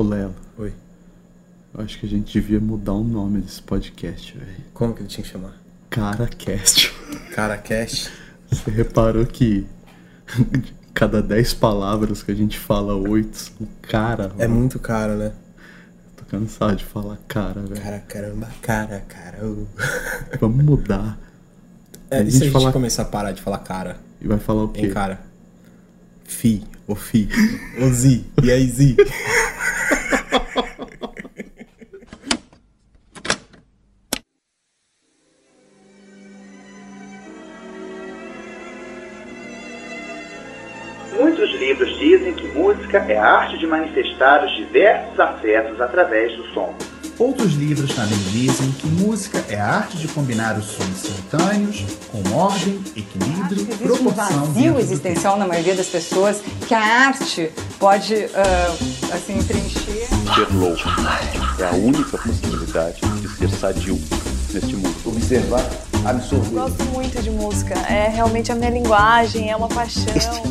Ô, Lelo, Oi. eu acho que a gente devia mudar o nome desse podcast, velho. Como que ele tinha que chamar? Caracast. Cara, cast. Você reparou que cada 10 palavras que a gente fala, 8 são cara. É mano. muito caro, né? Tô cansado de falar cara, velho. Cara, caramba, cara, cara. Vamos mudar. É, A e gente se a gente começar a parar de falar cara? E vai falar o quê? Em cara? Fi, o Fi, o Zi, e aí Zi? Muitos livros dizem que música é a arte de manifestar os diversos afetos através do som. Outros livros também dizem que música é a arte de combinar os sons simultâneos com ordem, equilíbrio, Existe um proporção. vazio dentro do existencial na maioria das pessoas que a arte pode ah, assim preencher. Ser louco é a única possibilidade de ser sadio neste mundo. observar, absorver. Gosto muito de música. É realmente a minha linguagem, é uma paixão.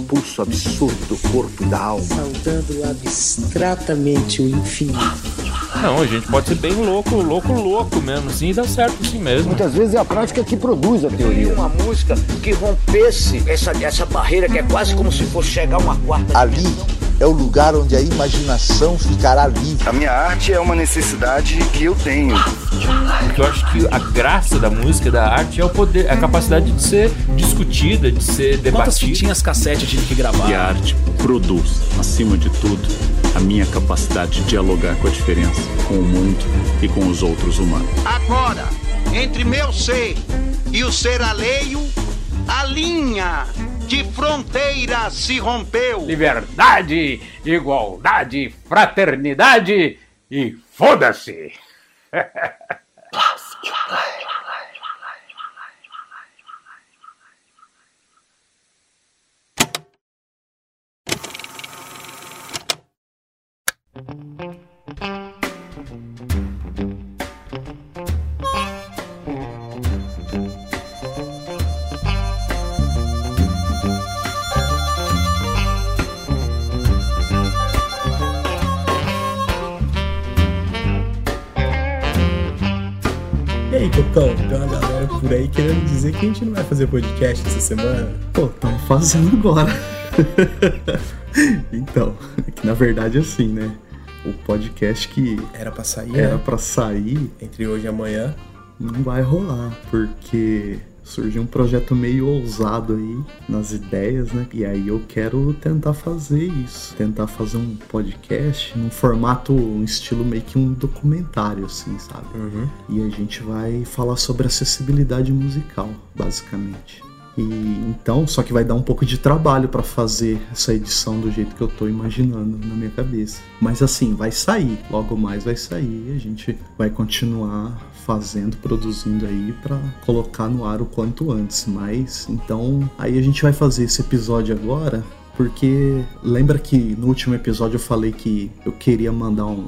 Pulso absurdo do corpo e da alma. saudando abstratamente o infinito. Não, a gente pode ser bem louco, louco, louco mesmo, assim, e dá certo assim mesmo. Muitas vezes é a prática que produz a teoria. Uma música que rompesse essa, essa barreira que é quase como se fosse chegar uma quarta Ali é o lugar onde a imaginação ficará livre. A minha arte é uma necessidade que eu tenho. Porque eu acho que a graça da música, da arte, é o poder, é a capacidade de ser discutida, de ser Quantas debatida. fitinhas cassete eu tive que gravar? E a arte produz, acima de tudo, a minha capacidade de dialogar com a diferença, com o mundo e com os outros humanos. Agora, entre meu ser e o ser alheio, a linha de fronteira se rompeu. Liberdade, igualdade, fraternidade e foda-se! E Cocão, tem uma galera por aí querendo dizer que a gente não vai fazer podcast essa semana. Pô, estamos fazendo agora. então, é que na verdade assim, né? O podcast que Era pra sair, era né? pra sair Entre hoje e amanhã. não vai rolar, porque surgiu um projeto meio ousado aí nas ideias, né? E aí eu quero tentar fazer isso, tentar fazer um podcast num formato, um estilo meio que um documentário, assim, sabe? Uhum. E a gente vai falar sobre acessibilidade musical, basicamente. E então, só que vai dar um pouco de trabalho pra fazer essa edição do jeito que eu tô imaginando na minha cabeça. Mas assim, vai sair, logo mais vai sair, a gente vai continuar fazendo, produzindo aí pra colocar no ar o quanto antes. Mas então, aí a gente vai fazer esse episódio agora, porque lembra que no último episódio eu falei que eu queria mandar um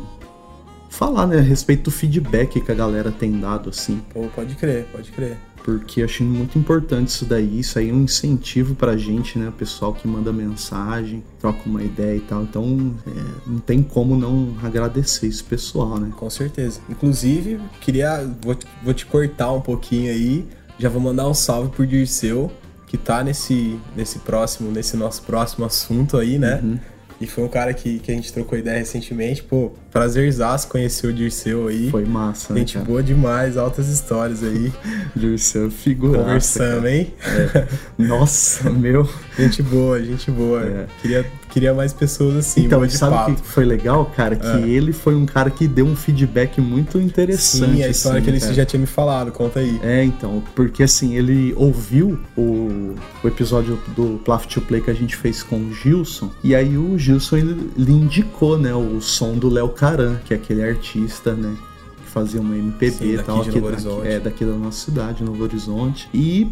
falar, né, a respeito do feedback que a galera tem dado assim. Pô, pode crer, pode crer. Porque achei muito importante isso daí. Isso aí é um incentivo pra gente, né? O pessoal que manda mensagem, troca uma ideia e tal. Então, é, não tem como não agradecer esse pessoal, né? Com certeza. Inclusive, queria. Vou, te- vou te cortar um pouquinho aí. Já vou mandar um salve pro Dirceu, que tá nesse, nesse próximo, nesse nosso próximo assunto aí, né? Uhum. E foi um cara que, que a gente trocou ideia recentemente. Pô, prazerzaço conhecer o Dirceu aí. Foi massa, né? Gente cara? boa demais, altas histórias aí. Dirceu figura. Conversando, hein? Nossa, meu. Gente boa, gente boa. É. Queria, queria mais pessoas assim, Então, sabe o papo. que foi legal, cara? Que Ah. ele foi um cara que deu um feedback muito interessante. Sim, a história assim, que ele cara. já tinha me falado, conta aí. É, então, porque assim, ele ouviu o, o episódio do Plaf to Play que a gente fez com o Gilson, e aí o Gilson ele, lhe indicou, né, o som do Léo Caran, que é aquele artista, né, que fazia uma MPB Sim, e daqui tal, aqui, daqui- é daqui da nossa cidade, Novo Horizonte. E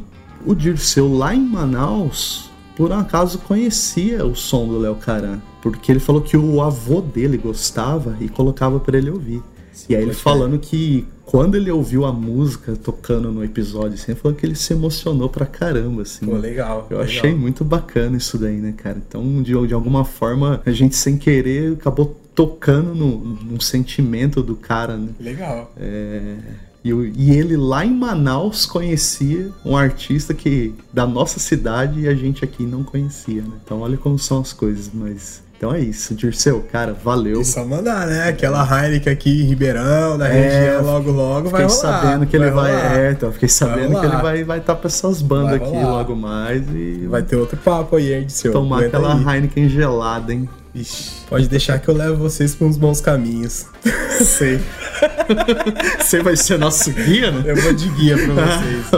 o Dirceu lá em Manaus, por um acaso conhecia o som do Léo Caran, porque ele falou que o avô dele gostava e colocava pra ele ouvir. e aí ele falando que quando ele ouviu a música tocando no episódio, assim, ele falou que ele se emocionou pra caramba, assim. Pô, legal. Eu legal. achei muito bacana isso daí, né, cara? Então, de, de alguma forma, a gente sem querer acabou tocando no, num sentimento do cara, né? Legal. É, e, e ele lá em Manaus conhecia um artista que da nossa cidade e a gente aqui não conhecia, né? Então olha como são as coisas, mas então é isso, Dirceu, cara, valeu. E só mandar, né? Aquela Heineken aqui em Ribeirão, na É, região, logo logo vai Fiquei rolar. sabendo que ele vai, é, então fiquei sabendo que ele vai vai estar pra essas bandas Vai aqui logo mais e Vai ter outro papo aí, hein, seu. tomar Aguenta aquela aí. Heineken gelada, hein? Ixi, pode deixar que eu levo vocês por uns bons caminhos. Sei. Você vai ser nosso guia, né? Eu vou de guia pra vocês.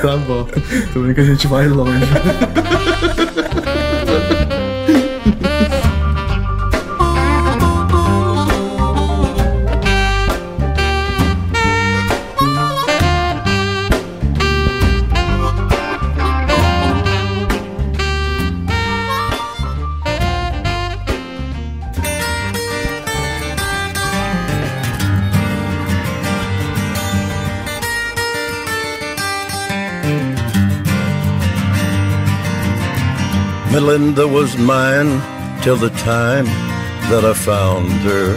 tá bom. Tô vendo que a gente vai longe. Melinda was mine till the time that I found her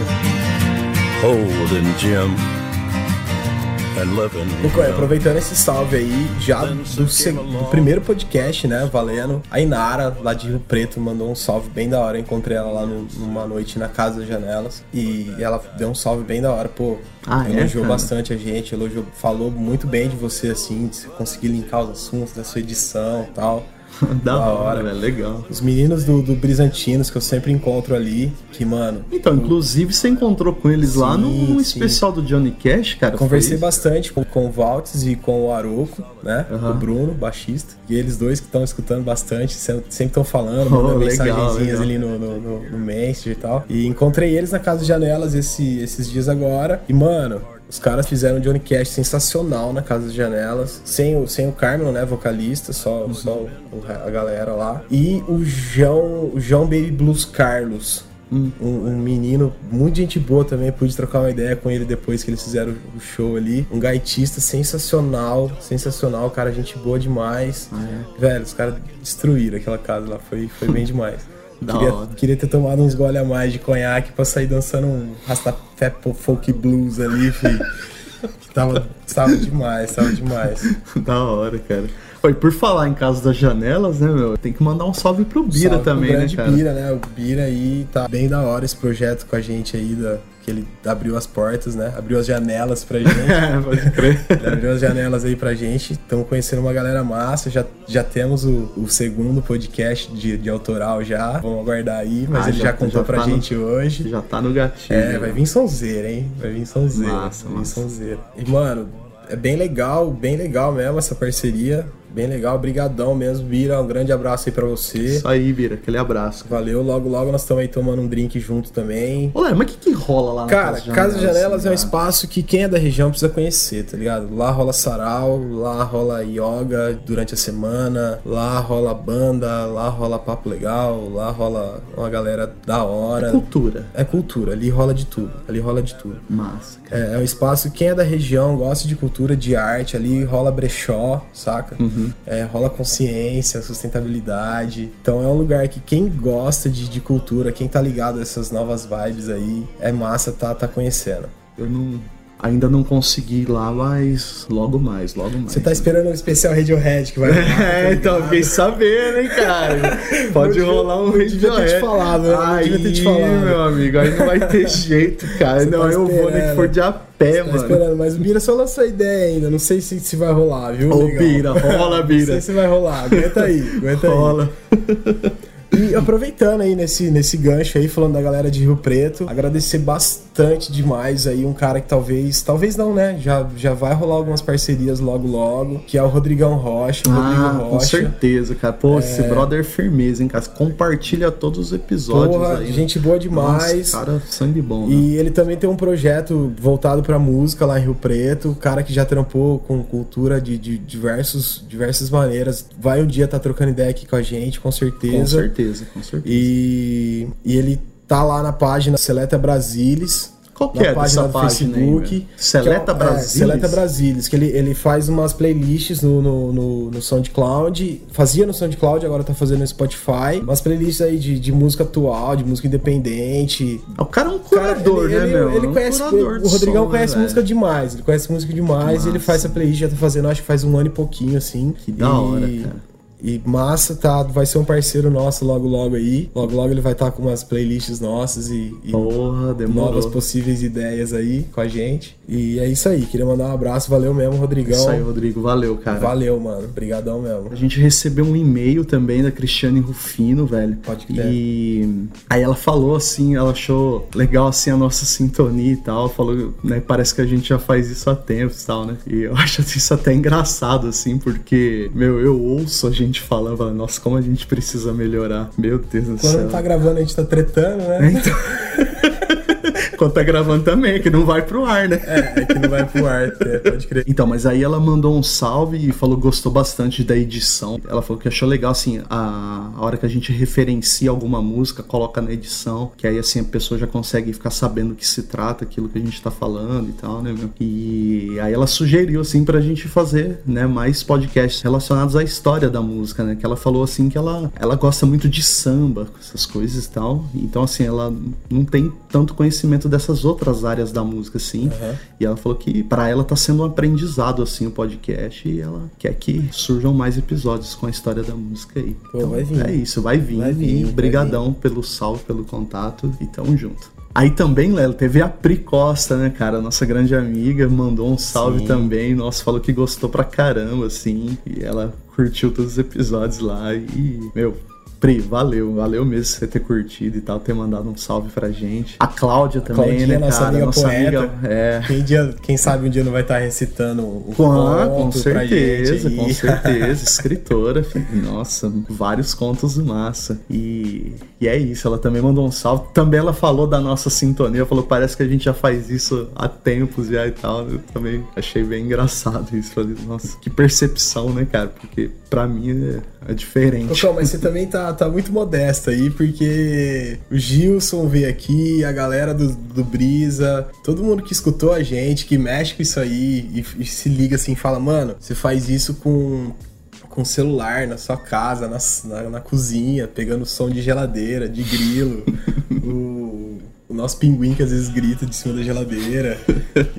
holding Jim and loving Nico, him. aproveitando esse salve aí, já do, do primeiro podcast, né, valendo, a Inara, lá de Rio Preto, mandou um salve bem da hora. Eu encontrei ela lá no- numa noite na Casa das Janelas e ela deu um salve bem da hora, pô. Ah, é, elogiou cara? bastante a gente, elogiou, falou muito bem de você, assim, de você conseguir linkar os assuntos da sua edição e tal. da hora, velho, legal. Os meninos do, do Brizantinos que eu sempre encontro ali, que, mano. Então, inclusive, você encontrou com eles lá Sim, no sim. especial do Johnny Cash, cara. Conversei bastante com, com o Valtz e com o Aroco, né? O Bruno, baixista. E eles dois que estão escutando bastante, se- sempre estão falando, Oh, mandando legal, mensagenzinhas ali no, no, no, no Messenger e tal. E encontrei eles na Casa de Janelas esse- esses dias agora. E, mano, os caras fizeram um Johnny Cash sensacional na Casa de Janelas. Sem o, sem o Carmen, né? Vocalista, só, Uhum. só o- a galera lá. E o João, o João Baby Blues Carlos. Um, um menino muito gente boa também, pude trocar uma ideia com ele depois que eles fizeram o show ali. Um gaitista sensacional, sensacional, cara, gente boa demais. Ah, Velho, os caras destruíram aquela casa lá, foi, foi bem demais. Queria, queria ter tomado uns gole a mais de conhaque pra sair dançando um rastafé folk blues ali, filho. tava, tava demais, tava demais. da hora, cara. Oi, por falar em Casa das Janelas, né, meu? Tem que mandar um salve pro Bira Salve pro também, né, grande cara? Bira, né? O Bira aí tá bem da hora esse projeto com a gente aí, da, que ele abriu as portas, né? Abriu as janelas pra gente. É, pode crer. Ele abriu as janelas aí pra gente. Estamos conhecendo uma galera massa. Já, já temos o, o segundo podcast de, de autoral já. Vamos aguardar aí, mas Ah, ele já, já- contou já pra tá no- gente hoje. Já tá no gatilho. É, vai vir sonzeira, hein? Vai vir sonzeira. Massa, vai vir massa. sonzeira. E, mano, é bem legal, bem legal mesmo essa parceria. Bem legal, brigadão mesmo, Bira. Um grande abraço aí pra você. Isso aí, Bira, aquele abraço. Valeu, logo logo nós estamos aí tomando um drink junto também. Olha, mas o que, que rola lá na Cara, Casa de Casa de Janelas é um cara? espaço que quem é da região precisa conhecer, tá ligado? Lá rola sarau, lá rola yoga durante a semana, lá rola banda, lá rola papo legal, lá rola uma galera da hora. É cultura. É cultura, ali rola de tudo, ali rola de tudo. Massa, cara. É, é um espaço, quem é da região gosta de cultura, de arte, ali rola brechó, saca? Uhum. É, rola consciência, sustentabilidade. Então é um lugar que quem gosta de, de cultura, quem tá ligado a essas novas vibes aí, é massa tá, tá conhecendo. Eu não. Ainda não consegui ir lá, mas logo mais, logo mais. Você tá esperando o especial Radiohead que vai rolar, tá É, então, ligado? fiquei sabendo, hein, cara. Pode Não rolar um não devia ter te Radiohead. falado, né? Não Aí, devia ter te falado. meu amigo, aí não vai ter jeito, cara. Você não, tá eu vou nem que for de a pé, Tá mano. esperando, mas o Bira só lançou a ideia ainda. Não sei se, se vai rolar, viu? Ô? Bira, rola, Não Bira. sei se vai rolar. Aguenta aí, aguenta aí. Rola. E aproveitando aí nesse, nesse gancho aí, falando da galera de Rio Preto, agradecer bastante demais aí um cara que talvez, talvez não, né? Já, já vai rolar algumas parcerias logo logo, que é o Rodrigão Rocha. o Ah, Rodrigo com Rocha. certeza, cara. Pô, esse brother é firmeza, hein, cara. Compartilha todos os episódios Porra, aí. gente boa demais. Nossa, cara, sangue bom, né? E ele também tem um projeto voltado pra música lá em Rio Preto. Cara que já trampou com cultura de, de diversos, diversas maneiras. Vai um dia tá trocando ideia aqui com a gente, com certeza. Com certeza, com certeza. E, e ele tá lá na página Seleta Brasilis. Qual que é página do página aí, Facebook. velho? Seleta que é, Brasilis? É, Seleta Brasilis, que ele, ele faz umas playlists no, no, no, no SoundCloud. Fazia no SoundCloud, agora tá fazendo no Spotify. Umas playlists aí de, de música atual, de música independente. O cara é um curador, Cara, ele, né, ele, meu? Ele É um conhece, curador o Rodrigão som, conhece né, música demais. Ele conhece música demais e ele faz essa playlist, já tá fazendo, acho que faz um ano e pouquinho, assim. Que da hora, cara. E massa, tá, vai ser um parceiro nosso logo logo aí. Logo logo ele vai estar com umas playlists nossas e, e Porra, novas possíveis ideias aí com a gente. E é isso aí, queria mandar um abraço, valeu mesmo, Rodrigão. Isso aí, Rodrigo. Valeu, cara. Valeu, mano. Obrigadão mesmo. A gente recebeu um e-mail também da Cristiane Rufino, velho. Pode crer. E aí ela falou assim, ela achou legal assim a nossa sintonia e tal. Falou, né, parece que a gente já faz isso há tempos e tal, né? E eu acho isso até engraçado, assim, porque, meu, eu ouço a gente falando, falo, nossa, como a gente precisa melhorar. Meu Deus do Quando céu. não tá gravando, a gente tá tretando, né? Então... Quando tá gravando também, que não vai pro ar, né? É, é que não vai pro ar, é, pode crer. Então, mas aí ela mandou um salve e falou que gostou bastante da edição. Ela falou que achou legal, assim, a, a hora que a gente referencia alguma música, coloca na edição, que aí, assim, a pessoa já consegue ficar sabendo o que se trata, aquilo que a gente tá falando e tal, né, meu? E aí ela sugeriu, assim, pra gente fazer, né, mais podcasts relacionados à história da música, né? Que ela falou, assim, que ela, ela gosta muito de samba, essas coisas e tal. Então, assim, ela não tem tanto conhecimento dessas outras áreas da música, assim. Uhum. E ela falou que para ela tá sendo um aprendizado, assim, o podcast. E ela quer que surjam mais episódios com a história da música aí. Pô, então, vai vir. É isso, vai vir. Vai vir, e brigadão pelo salve, pelo contato. E tamo junto. Aí também, Lelo, teve a Pri Costa, né, cara? Nossa grande amiga, mandou um salve Sim. também. Nossa, falou que gostou pra caramba, assim. E ela curtiu todos os episódios lá. E, meu, Pri, valeu, valeu mesmo você ter curtido e tal, ter mandado um salve pra gente. A Cláudia também, Claudinha, né, nossa cara? amiga nossa poeta. amiga. É. Quem, dia, quem sabe um dia não vai estar recitando um Com, conto com certeza, com certeza. Escritora, filho. nossa, vários contos massa. E, e é isso, ela também mandou um salve. Também ela falou da nossa sintonia, falou parece que a gente já faz isso há tempos já e tal. Eu também achei bem engraçado isso. Falei, nossa, que percepção, né, cara? Porque pra mim é, é diferente. Cocão, mas você também tá, tá muito modesto aí, porque o Gilson veio aqui, a galera do, do Brisa, todo mundo que escutou a gente, que mexe com isso aí e, e se liga assim, fala, mano, você faz isso com com celular na sua casa, na, na, na cozinha, pegando som de geladeira, de grilo, o, o nosso pinguim que às vezes grita de cima da geladeira.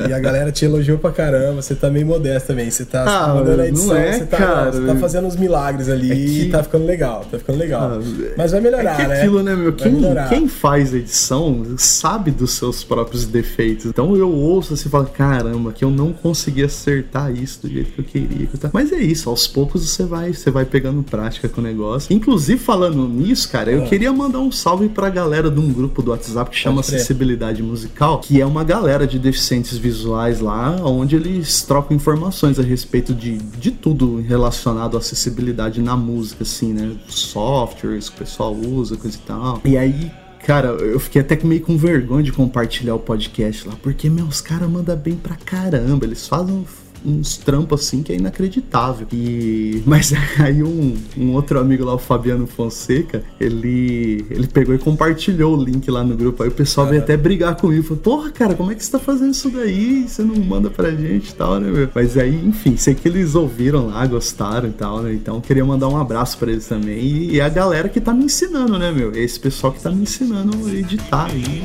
E a galera te elogiou pra caramba. Você tá meio modesto também. Você tá, Ah, mandando a não edição, é, você, tá, cara. você tá fazendo uns milagres ali É que- e tá ficando legal, tá ficando legal. Ah, Mas vai melhorar, é que né? aquilo, né, meu? Quem, quem faz edição sabe dos seus próprios defeitos. Então eu ouço assim e falo, caramba, que eu não consegui acertar isso do jeito que eu queria. que eu tava-" Mas é isso, aos poucos você vai, você vai pegando prática com o negócio. Inclusive, falando nisso, cara, eu Ah. queria mandar um salve pra galera de um grupo do WhatsApp que chama. Acessibilidade Musical, que é uma galera de deficientes visuais lá, onde eles trocam informações a respeito de, de tudo relacionado à acessibilidade na música, assim, né? Softwares que o pessoal usa, coisa e tal. E aí. Cara, eu fiquei até meio com vergonha de compartilhar o podcast lá, porque, meu, os caras mandam bem pra caramba. Eles fazem uns trampos assim que é inacreditável. E mas aí um, um outro amigo lá, o Fabiano Fonseca, ele ele pegou e compartilhou o link lá no grupo. Aí o pessoal veio até brigar comigo, falou: "Porra, cara, como é que você tá fazendo isso daí? Você não manda pra gente e tal, né, meu?" Mas aí, enfim, sei que eles ouviram lá, gostaram e tal, né? Então queria mandar um abraço pra eles também e, e a galera que tá me ensinando, né, meu? Esse pessoal que tá me ensinando a editar aí.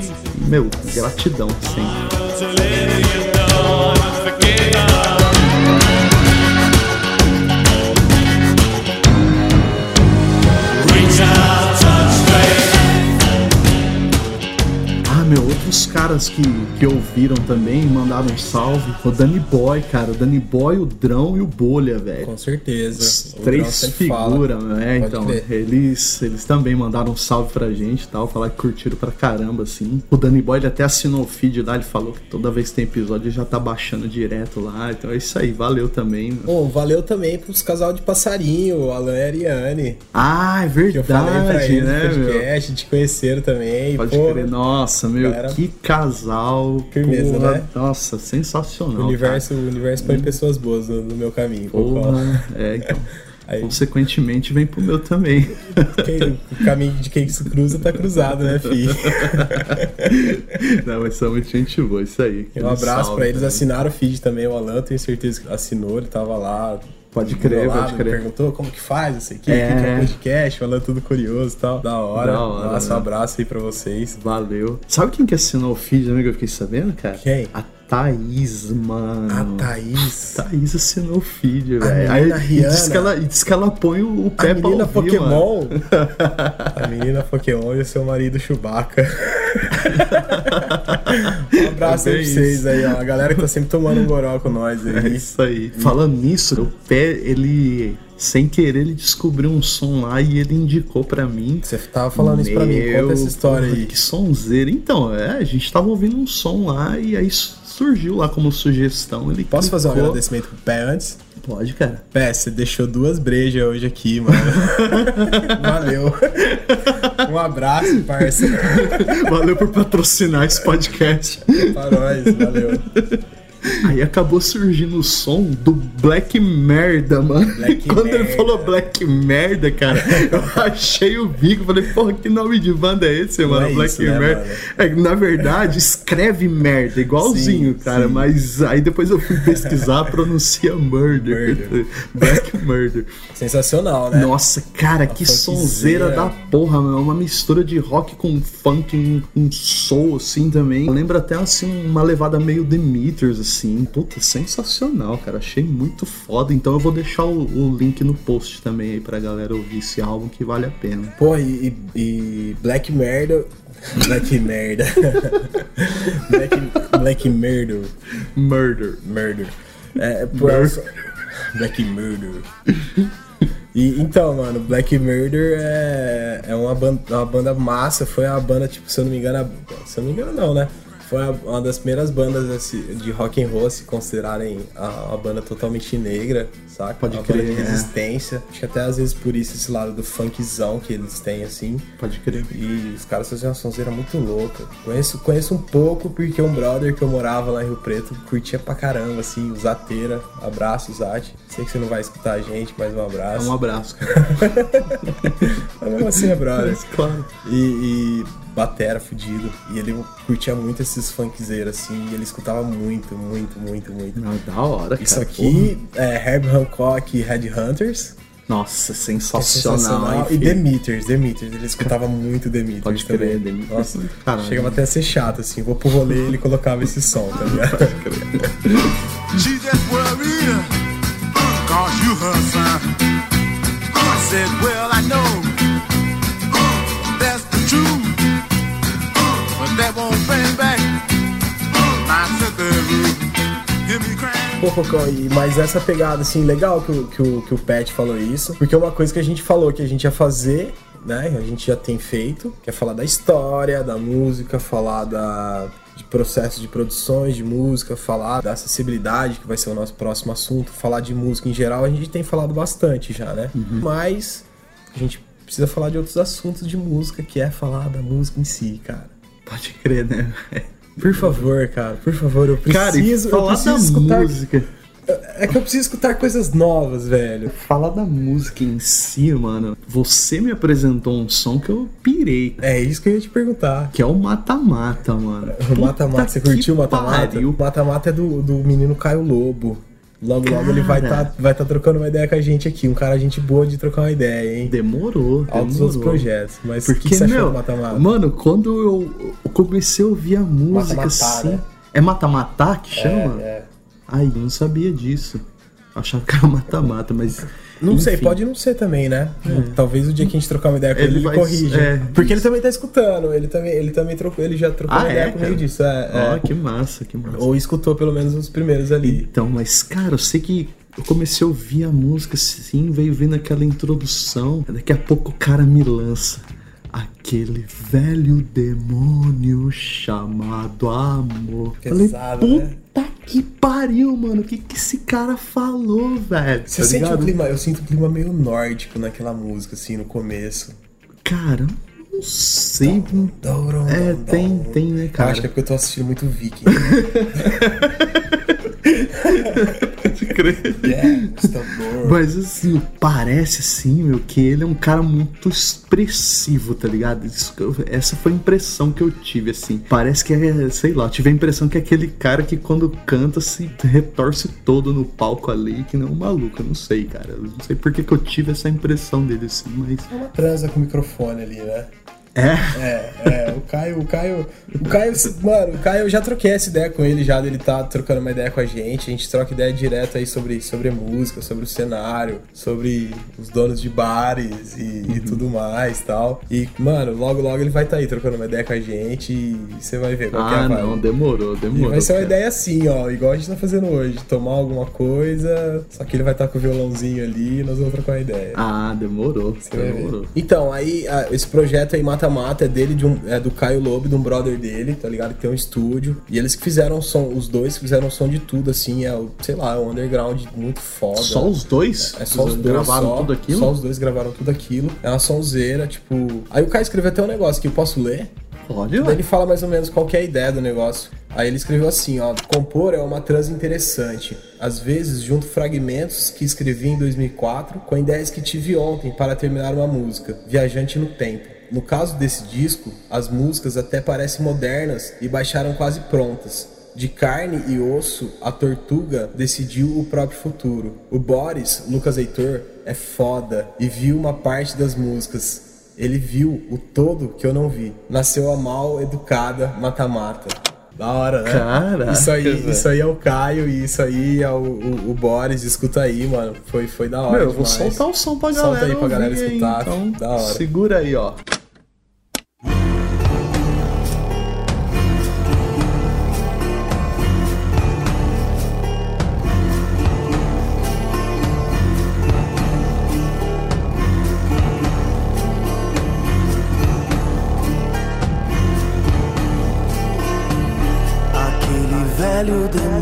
Meu, gratidão sempre. Meu, outros caras que, que ouviram também mandaram um salve. O Danny Boy, cara. O Danny Boy, o Drão e o Bolha, velho. Com certeza. Três figuras, né? Pode Então, crer. eles, eles também mandaram um salve pra gente e tal, falar que curtiram pra caramba, assim. O Danny Boy, ele até assinou o feed lá, ele falou que toda vez que tem episódio ele já tá baixando direto lá. Então é isso aí, valeu também. Bom, valeu também pros casal de passarinho, Alan e Ariane. Ah, é Que eu falei pra verdade, eles né, no meu? podcast, te conheceram também. Pode pô, crer, nossa, meu, que casal. Firmeza, porra, né? Nossa, sensacional. O universo, o universo põe pessoas boas no, no meu caminho. Porra, é, então. Aí, Consequentemente, vem pro meu também. quem- o caminho de quem se cruza tá cruzado, né, filho? Não, mas são muito gente boa, isso aí. Um abraço pra eles, né? assinaram o feed também, o Alan, tenho certeza que assinou, ele tava lá. Pode crer, meu pode lado, me crer. perguntou como que faz, não sei o que, É. que é podcast, o Alan tudo curioso e tal. Da hora. Da hora, Nossa, um né? abraço aí pra vocês. Valeu. Sabe quem que assinou o feed, amigo? Eu fiquei sabendo, cara? Quem? A Thaís, mano. A Thaís. Thaís assinou o feed, A velho. Aí, Rihanna. diz que, ela, diz que ela põe o, o pé A pra menina ouvir, mano. Pokémon. A menina Pokémon e o seu marido Chewbacca. um abraço É aí pra vocês aí, ó. A galera que tá sempre tomando um goró com nós É aí. isso aí. Falando nisso, o pé, ele. Sem querer, ele descobriu um som lá e ele indicou pra mim. Você tava falando isso pra mim, conta essa história porra, aí. Que sonzeira. Então, é, a gente tava ouvindo um som lá e aí surgiu lá como sugestão. Ele Posso fazer um clicou. agradecimento pro Pé antes? Pode, cara. Pé, você deixou duas brejas hoje aqui, mano. Valeu. Um abraço, parça. Valeu por patrocinar esse podcast. Pra nós, valeu. Aí acabou surgindo o som do Black Merda, mano. Black Quando ele Merda. falou Black Merda, cara, eu achei o bico. Falei, porra, que nome de banda é esse, mano? é Black isso, né, Merda. mano? É, na verdade, escreve merda, igualzinho, Sim, cara. sim. Mas aí depois eu fui pesquisar, pronuncia murder. Murder. Black Murder. Sensacional, né? Nossa, cara, que sonzeira da porra, meu. Uma mistura de rock com funk, um, um soul, assim, também. Lembra até, assim, uma levada meio Demeters, assim. Puta, sensacional, cara. Achei muito foda. Então eu vou deixar o, o link no post também aí pra galera ouvir esse álbum que vale a pena. Pô, e, e- Black Merda. Black Merda. Black, Black Merda. Murder. Murder. É, pô, Murder. Black Murder. E, então, mano, Black Murder é, é uma, banda, uma banda massa. Foi uma banda, tipo, se eu não me engano, a- se eu não me engano, não, né? Foi uma das primeiras bandas de rock and roll a se considerarem a, banda totalmente negra, saca? Pode uma crer, banda de é. resistência. Acho que até às vezes por isso esse lado do funkzão que eles têm, assim. Pode crer. E os caras faziam uma sonzeira muito louca. Conheço, conheço um pouco porque um brother que eu morava lá em Rio Preto curtia pra caramba, assim, o Zateira. Abraço, Zate. Sei que você não vai escutar a gente, mas um É abraço. um abraço, cara. Mas mesmo assim é brother. Mas, claro. E, e batera fudido. E ele curtia muito esses funkzeiros, assim, e ele escutava muito, muito, muito, muito. Não, da hora, cara. Isso aqui é Herb Hancock e Headhunters. Nossa, que é sensacional. sensacional. E? Demeters, Demeters. Ele escutava muito Demeters Pode também. crer, Demeters. Nossa, Caralho. chegava até a ser chato, assim. Vou pro rolê e ele colocava esse som, tá ligado? She just worried cause you her son. I said, well, I know that's the truth, Pô, Cocão, e- mas essa pegada, assim, legal que o, que, o, que o Pet falou isso, porque é uma coisa que a gente falou que a gente ia fazer, né? A gente já tem feito, que é falar da história, da música, falar da, de processo de produções de música, falar da acessibilidade, que vai ser o nosso próximo assunto, falar de música em geral, a gente tem falado bastante já, né? Mas a gente precisa falar de outros assuntos de música, que é falar da música em si, cara. Pode crer, né? Por favor, cara, por favor, eu preciso, Cara, e eu falar preciso da escutar música. é que eu preciso escutar coisas novas, velho. Falar da música em si, mano. Você me apresentou um som que eu pirei. É isso que eu ia te perguntar. Que é o Mata-Mata, mano. O Mata-Mata, você curtiu o Mata-Mata? O Mata-Mata é do, do menino Caio Lobo. Logo, logo ele vai Cara. estar vai tá trocando uma ideia com a gente aqui. Um cara, gente boa de trocar uma ideia, hein? Demorou, Altos demorou. outros projetos. Mas Porque, que, você achou meu, do Mata-Mata? mano, quando eu, comecei a ouvir a música Mata-matar, assim. né? É Mata-Matar que chama? É, é. Ai, eu não sabia disso. Eu achava que era Mata-Mata, mas. Não sei, enfim. pode não ser também, né? Talvez o dia que a gente trocar uma ideia com Ele ele, ele, vai- corrija. é, Porque ele isso. também tá escutando. Ele também, ele também trocou, ele já trocou Ah, uma ideia é, comigo disso. É, Ó, é. que massa, que massa. Ou escutou pelo menos os primeiros ali. Então, mas, cara, eu sei que eu comecei a ouvir a música assim, veio vendo aquela introdução. Daqui a pouco o cara me lança. Aquele velho demônio chamado amor. Pesado, Falei, né? Que pariu, mano. O que, que esse cara falou, velho? Você Tá sente ligado? clima, eu sinto um clima meio nórdico naquela música, assim, no começo. Cara, eu não sei. É, tem, tem, né, Eu cara? acho que é porque eu tô assistindo muito Viking. crer. Yeah, os tambor. Mas assim, parece assim, meu, que ele é um cara muito expressivo, tá ligado? Isso essa foi a impressão que eu tive, assim. Parece que é, sei lá, eu tive a impressão que é aquele cara que quando canta se retorce todo no palco ali, que não é um maluco, eu não sei, cara. Eu não sei por que, que eu tive essa impressão dele, assim, mas. Transa com o microfone ali, né? É? É, é, o Caio, o Caio, o Caio, mano, o Caio, eu já troquei essa ideia com ele já, dele tá trocando uma ideia com a gente, a gente troca ideia direto aí sobre, sobre música, sobre o cenário, sobre os donos de bares e, e tudo mais tal. E, mano, logo logo ele vai estar tá aí trocando uma ideia com a gente e você vai ver qual que é Ah, a vibe. não, demorou, E demorou. vai ser uma cara. ideia assim, ó, igual a gente tá fazendo hoje, tomar alguma coisa, só que ele vai estar com o violãozinho ali e nós vamos trocar uma ideia. Ah, demorou, Você demorou. Então, aí esse projeto aí, Mata Mata, é dele, de um, é do Caio Lobo, de um brother dele, tá ligado? Que tem um estúdio. E eles que fizeram som, os dois que fizeram som de tudo, assim, é o, sei lá, é um underground muito foda. Só os dois? É só os dois. gravaram só, tudo aquilo? Só os dois gravaram tudo aquilo. É uma sonzeira, tipo. Aí o Caio escreveu até um negócio que eu posso ler. Daí ele fala mais ou menos qual é a ideia do negócio. Aí ele escreveu assim, ó, compor é uma transa interessante. Às vezes junto fragmentos que escrevi em 2004 com ideias que tive ontem para terminar uma música, viajante no tempo. No caso desse disco, as músicas até parecem modernas e baixaram quase prontas. De carne e osso, a tortuga decidiu o próprio futuro. O Boris, Lucas Heitor, é foda e viu uma parte das músicas. Ele viu o todo que eu não vi. Nasceu a mal educada mata-mata. Da hora, né? Caraca, isso aí, velho. isso aí é o Caio e isso aí é o, o, o Boris. Escuta aí, mano. Foi, foi da hora. Meu, eu vou soltar o som pra Solta galera. aí pra galera ouvir aí, escutar. então. Da hora. Segura aí, ó. Aquele velho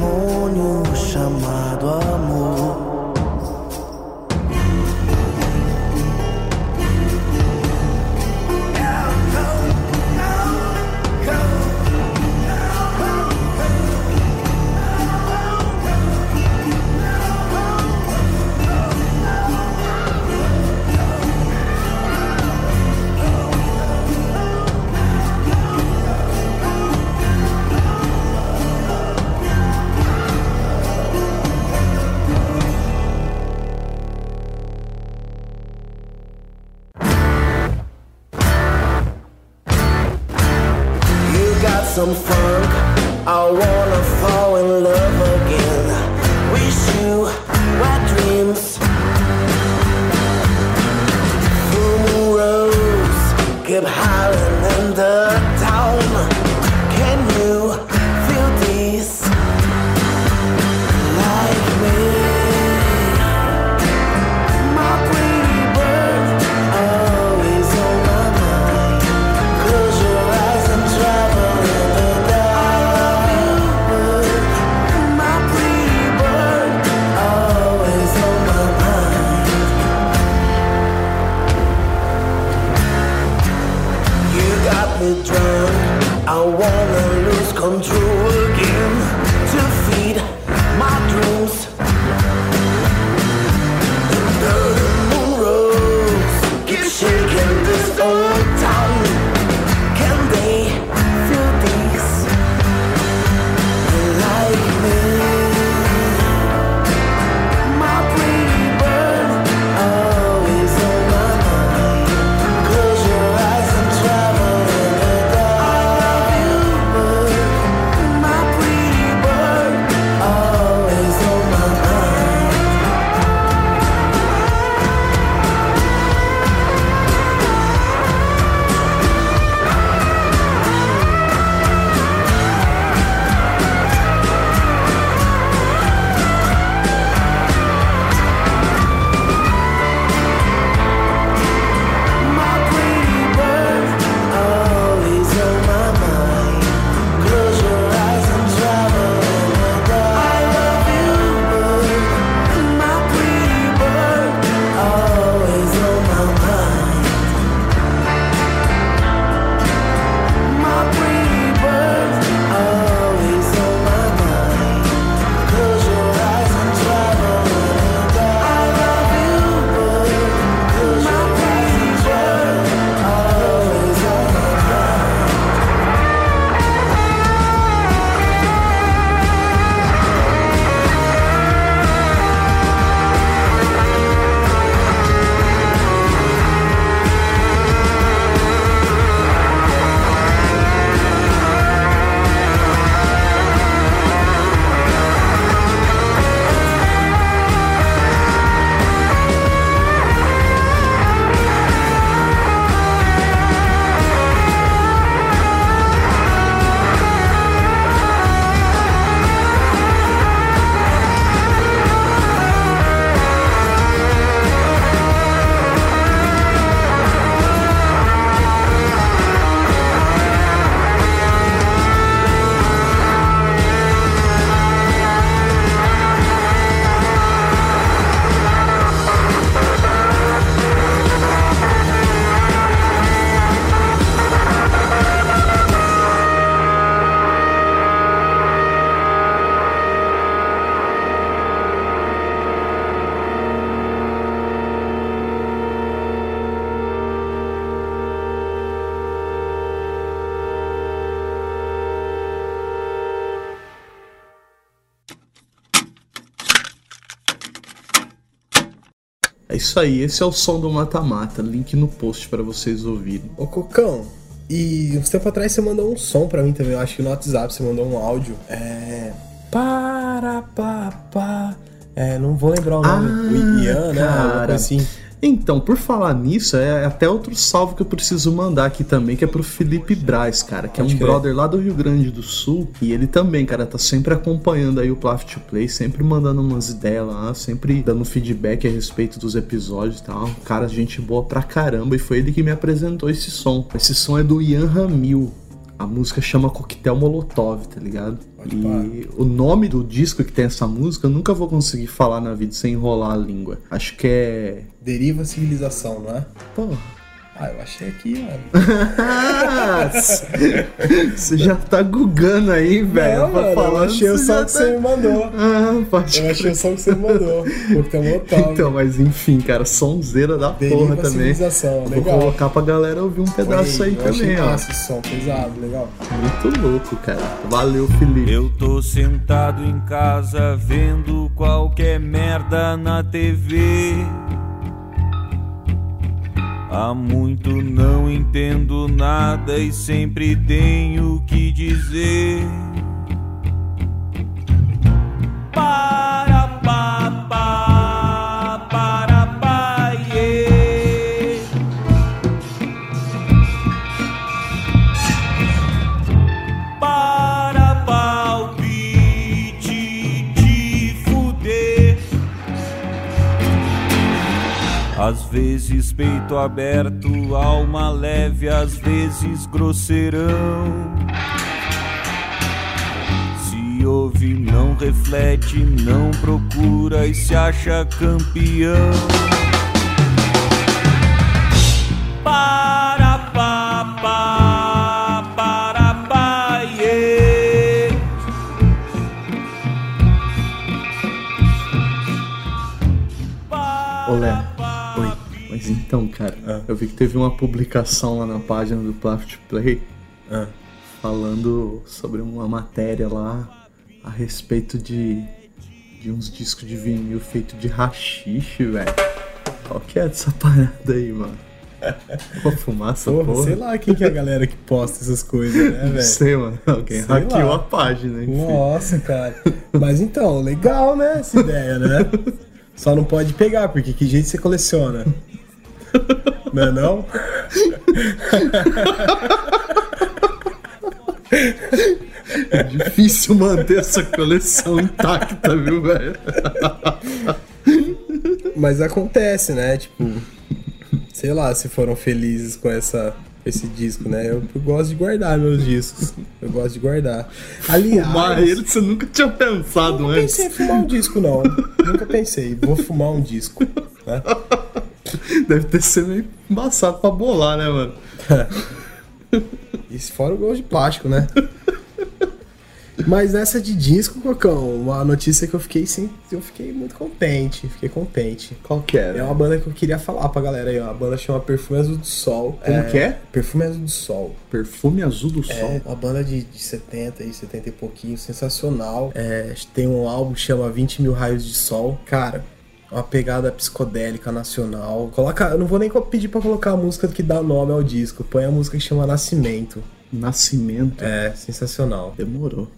control isso aí, esse é o som do Mata-Mata. Link no post para vocês ouvirem. Ô Cocão, e uns tempo atrás você mandou um som pra mim também, eu acho que no WhatsApp você mandou um áudio. É. Para, pa, pa. É, não vou lembrar o nome. o Ian, né? Cara. assim. Então, por falar nisso, é até outro salve que eu preciso mandar aqui também, que é pro Felipe Braz, cara, que é um brother lá do Rio Grande do Sul. E ele também, cara, tá sempre acompanhando aí o Plaf to Play, sempre mandando umas ideias lá, sempre dando feedback a respeito dos episódios e tal. Cara, gente boa pra caramba. E foi ele que me apresentou esse som. Esse som é do Ian Ramil. A música chama Coquetel Molotov, tá ligado? E o nome do disco que tem essa música eu nunca vou conseguir falar na vida sem enrolar a língua. Acho que é. Deriva Civilização, não é? Pô. Ah, eu achei aqui, mano. Você já tá gugando aí, velho. Não, mano, eu achei o som que você me mandou. Ah, pode Eu achei o som que você me mandou. Porque é Molotov. Então, mas enfim, cara, sonzeira da Deriva porra também. Civilização, Vou legal. colocar pra galera ouvir um pedaço Oi, aí eu achei também, ó. massa esse som, pesado, legal. Muito louco, cara. Valeu, Felipe. Eu tô sentado em casa vendo qualquer merda na TV. Há muito não entendo nada e sempre tenho que dizer. Para, pa, pa, vezes peito aberto, alma leve, às vezes grosseirão. Se ouve, não reflete, não procura e se acha campeão. Mas então, cara, eu vi que teve uma publicação lá na página do Plaf to Play falando sobre uma matéria lá a respeito de, de uns discos de vinil feito de rachixe, velho. Qual que é dessa parada aí, mano? Fumar essa Porra, porra? sei lá quem que é a galera que posta essas coisas, né, velho? Não sei, mano. Alguém Sei hackeou lá. a página, enfim. Nossa, cara. Mas então, legal, né? Essa ideia, né? Só não pode pegar, porque que jeito você coleciona? Não é não? É difícil manter essa coleção intacta, viu, velho? Mas acontece, né? Tipo, sei lá se foram felizes com essa esse disco, né? Eu, eu gosto de guardar meus discos. Eu gosto de guardar. Aliás, Fumar ele você nunca tinha pensado não antes. pensei em fumar um disco, não. Nunca pensei. Vou fumar um disco. Né? Deve ter sido meio embaçado pra bolar, né, mano? Isso fora o gosto de plástico, né? Mas nessa de disco, Cocão, uma notícia que eu fiquei sim, eu fiquei muito contente, fiquei contente. Qual que é? É uma banda que eu queria falar pra galera aí, ó. A banda chama Perfume Azul do Sol. Como que é? Perfume Azul do Sol. Perfume Azul do É, Sol. uma banda de, de 70 e 70 e pouquinho, sensacional. É, tem um álbum que chama 20 mil raios de sol. Cara, uma pegada psicodélica nacional. Coloca, eu não vou nem pedir pra colocar a música que dá nome ao disco. Põe a música que chama Nascimento. Nascimento. É, sensacional. Demorou.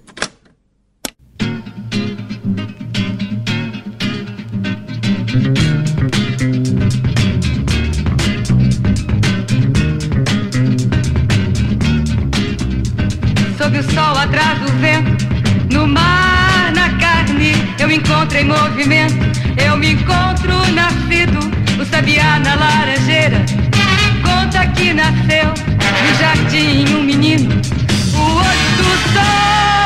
Sob o sol atrás do movimento. Eu me encontro nascido, o sabiá na laranjeira. Conta que nasceu no jardim um menino, o olho do sol.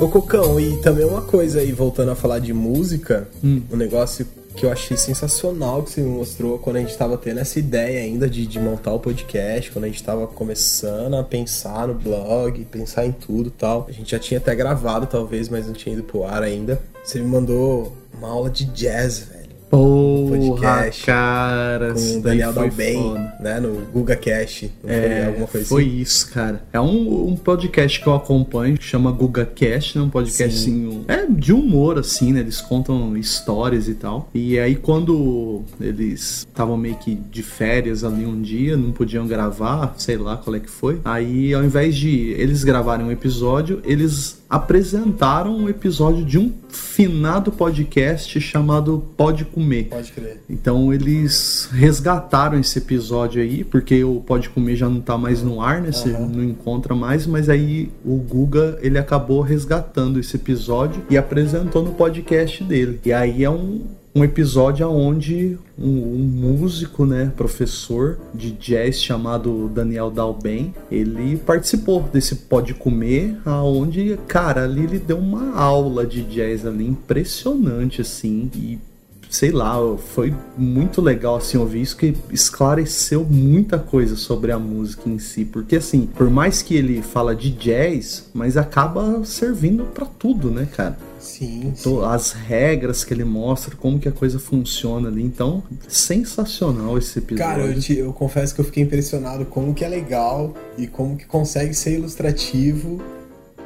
Ô Cocão, e também uma coisa aí, voltando a falar de música, Hum. um negócio que eu achei sensacional que você me mostrou quando a gente tava tendo essa ideia ainda de, de montar o podcast, quando a gente tava começando a pensar no blog, pensar em tudo e tal. A gente já tinha até gravado, talvez, mas não tinha ido pro ar ainda. Você me mandou uma aula de jazz, velho. Porra, cara. com o Daniel foi Dalben, né, no Guga Cash. Foi É, coisa foi assim? isso, cara. É um, um podcast que eu acompanho, chama Guga Cast, né? Um podcast assim, é de humor, assim, né? Eles contam histórias e tal. E aí, quando eles estavam meio que de férias ali um dia, não podiam gravar, sei lá qual é que foi. Aí, ao invés de eles gravarem um episódio, eles apresentaram um episódio de um finado podcast chamado Pode Comer. Pode crer. Então eles resgataram esse episódio aí, porque o Pode Comer já não tá mais no ar, né? Você não encontra mais, mas aí o Guga ele acabou resgatando esse episódio e apresentou no podcast dele. E aí é um, um episódio onde um, um músico, né, professor de jazz chamado Daniel Dalben, ele participou desse Pode Comer, aonde, cara, ali ele deu uma aula de jazz ali impressionante assim e sei lá, foi muito legal assim ouvir isso que esclareceu muita coisa sobre a música em si, porque assim, por mais que ele fala de jazz, mas acaba servindo pra tudo, né, cara? Sim, To- As regras que ele mostra, como que a coisa funciona ali. Então, sensacional esse episódio. Cara, eu, te- eu confesso que eu fiquei impressionado como que é legal e como que consegue ser ilustrativo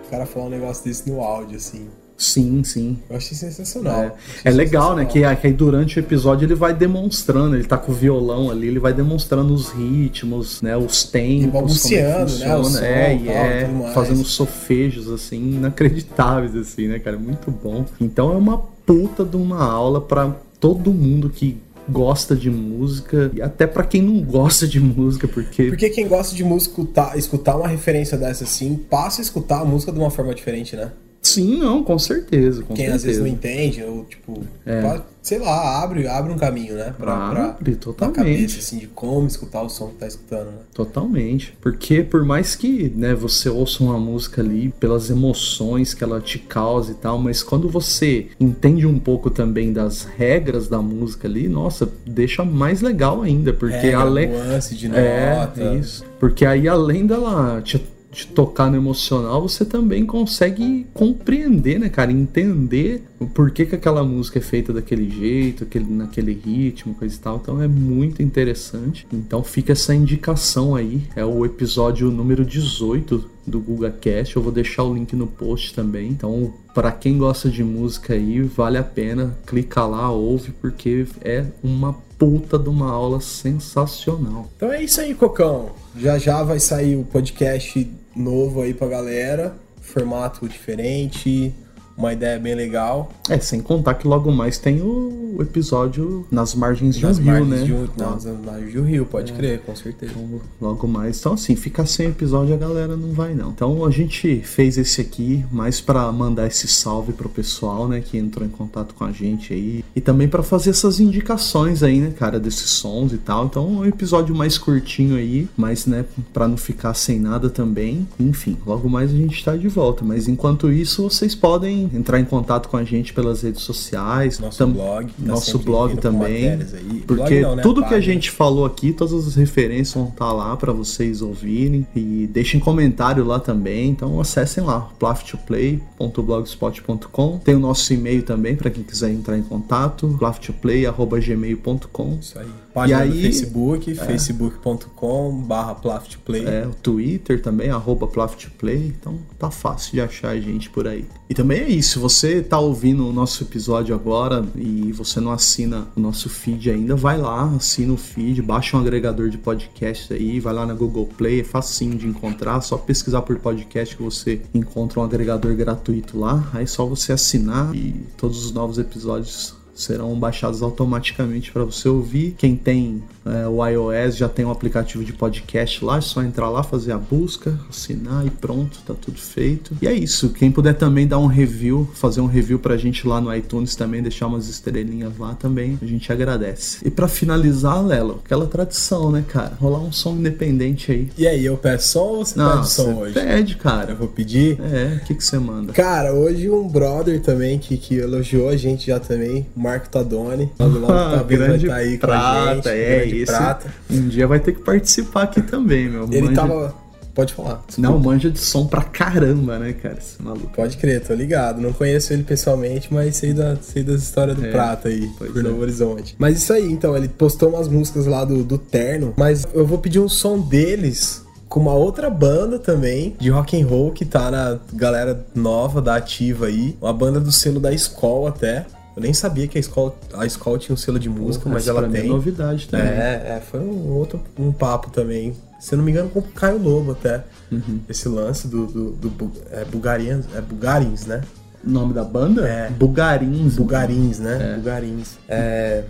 o cara falar um negócio desse no áudio, assim. Sim, sim. Eu achei sensacional. É, é legal, né? Que, que aí durante o episódio ele vai demonstrando, ele tá com o violão ali, ele vai demonstrando os ritmos, né? Os tempos, como né, funciona. som, é, e é, fazendo sofejos assim, inacreditáveis, assim, né, cara? Muito bom. Então é uma puta de uma aula pra todo mundo que gosta de música e até pra quem não gosta de música, porque Porque quem gosta de música escutar, escutar uma referência dessa assim, passa a escutar a música de uma forma diferente, né? Sim, não, com certeza, com quem certeza. às vezes não entende, ou tipo, É. pode- sei lá, abre, abre um caminho, né? Pra, pra, Abre, na totalmente. cabeça, assim, de como escutar o som que tá escutando, né? Totalmente. Porque por mais que né, você ouça uma música ali pelas emoções que ela te causa e tal, mas quando você entende um pouco também das regras da música ali, nossa, deixa mais legal ainda. Porque Regra, além. de É, nota. isso. Porque aí além dela te, te tocar no emocional, você também consegue compreender, né, cara? Entender o porquê que aquela música é feita daquele jeito, aquele, naquele ritmo, coisa e tal. Então é muito interessante. Então fica essa indicação aí. É o episódio número 18 do Guga Cast. Eu vou deixar o link no post também. Então, para quem gosta de música aí, vale a pena. Clica lá, ouve, porque é uma puta de uma aula sensacional. Então é isso aí, Cocão. Já já vai sair o podcast novo aí pra galera. Formato diferente, uma ideia bem legal. É, sem contar que logo mais tem o episódio nas margens de um rio, né? de um- nas margens do rio, pode crer, com certeza. Então, logo mais. Então, assim, ficar sem episódio a galera não vai, não. Então, a gente fez esse aqui mais pra mandar esse salve pro pessoal, né, que entrou em contato com a gente aí. E também pra fazer essas indicações aí, né, cara, desses sons e tal. Então, é um episódio mais curtinho aí, mas, né, pra não ficar sem nada também. Enfim, logo mais a gente tá de volta. Mas enquanto isso, vocês podem entrar em contato com a gente pelas redes sociais. Nosso tam- blog, tá Nosso blog também. Porque não, né? tudo que a gente falou aqui, todas as referências vão estar lá para vocês ouvirem. E deixem comentário lá também. Então acessem lá, plaftplay.blogspot.com. Tem o nosso e-mail também para quem quiser entrar em contato, plaftplay.gmail.com. Isso aí. Página e aí, Facebook, é. facebook.com barra plaftplay. É, o Twitter também, arroba plaftplay. Então tá fácil de achar a gente por aí. E também é isso, se você tá ouvindo o nosso episódio agora e você não assina o nosso feed ainda, vai lá, assina o feed, baixa um agregador de podcast aí, vai lá na Google Play, é facinho de encontrar, só pesquisar por podcast que você encontra um agregador gratuito lá. Aí é só você assinar e todos os novos episódios serão baixados automaticamente para você ouvir. Quem tem é, o iOS já tem um aplicativo de podcast lá, é só entrar lá, fazer a busca, assinar e pronto, tá tudo feito. E é isso. Quem puder também dar um review, fazer um review pra gente lá no iTunes também, deixar umas estrelinhas lá também, a gente agradece. E para finalizar, Lelo, aquela tradição, né, cara? Rolar um som independente aí. E aí, eu peço som ou você Não, pede som hoje? pede, cara. Eu vou pedir? É, o que que você manda? Cara, hoje um brother também que, que elogiou a gente já também, Marco Tadoni. Logo, logo Ah, vai grande estar aí com a prata, gente. é prata. Um dia vai ter que participar aqui também, meu. Ele Manja- tava. Pode falar. Não, manja de som pra caramba, né, cara? Esse maluco. Pode crer, tô ligado. Não conheço ele pessoalmente, mas sei, da, sei das histórias do É, Prata aí, por é. Novo Horizonte. Mas isso aí, então, ele postou umas músicas lá do, do Terno, mas eu vou pedir um som deles com uma outra banda também, de rock and roll, que tá na galera nova da ativa aí. Uma banda do selo da Skol até. Eu nem sabia que a Skol, a Skol tinha um selo de música, Porra, mas ela é tem. novidade também. É, é, foi um outro um papo também. Se eu não me engano, com o Caio Lobo até. Uhum. Esse lance do, do, do é, Bulgarians, é Bulgarins, né? O nome da banda? É. Bugarins. Bulgarins, né? Bulgarins. É,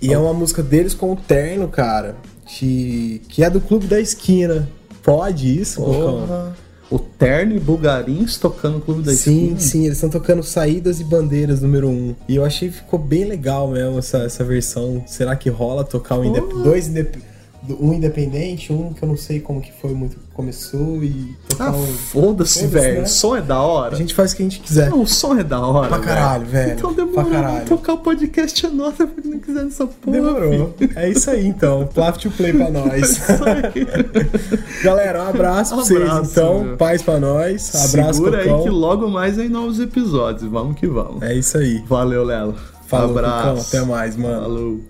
E é uma música deles com o Terno, cara, que, que é do Clube da Esquina. Pode isso, Bocão? O Terno e Bugarins tocando no Clube da Sim, Esquina. sim, eles estão tocando Saídas e Bandeiras número 1. Um. E eu achei que ficou bem legal mesmo essa, essa versão. Será que rola tocar um indep- dois indep- um independente, um que eu não sei como que foi muito que começou e tocar Ah, um. foda-se, velho. né? O som é da hora. A gente faz o que a gente quiser. Não, o som é da hora. Pra caralho, velho. Então demorou. Tocar o podcast é nosso, porque não quiser nessa porra. Demorou. É isso aí então. Plaf to play pra nós. Galera, um abraço pra vocês Abraço, então. meu. Paz pra nós. Abraço, Segura aí Cocão. que logo mais vem novos episódios. Vamos que vamos. É isso aí. Valeu, Lelo. Falou, Abraço. Cocão. Até mais, mano. Falou.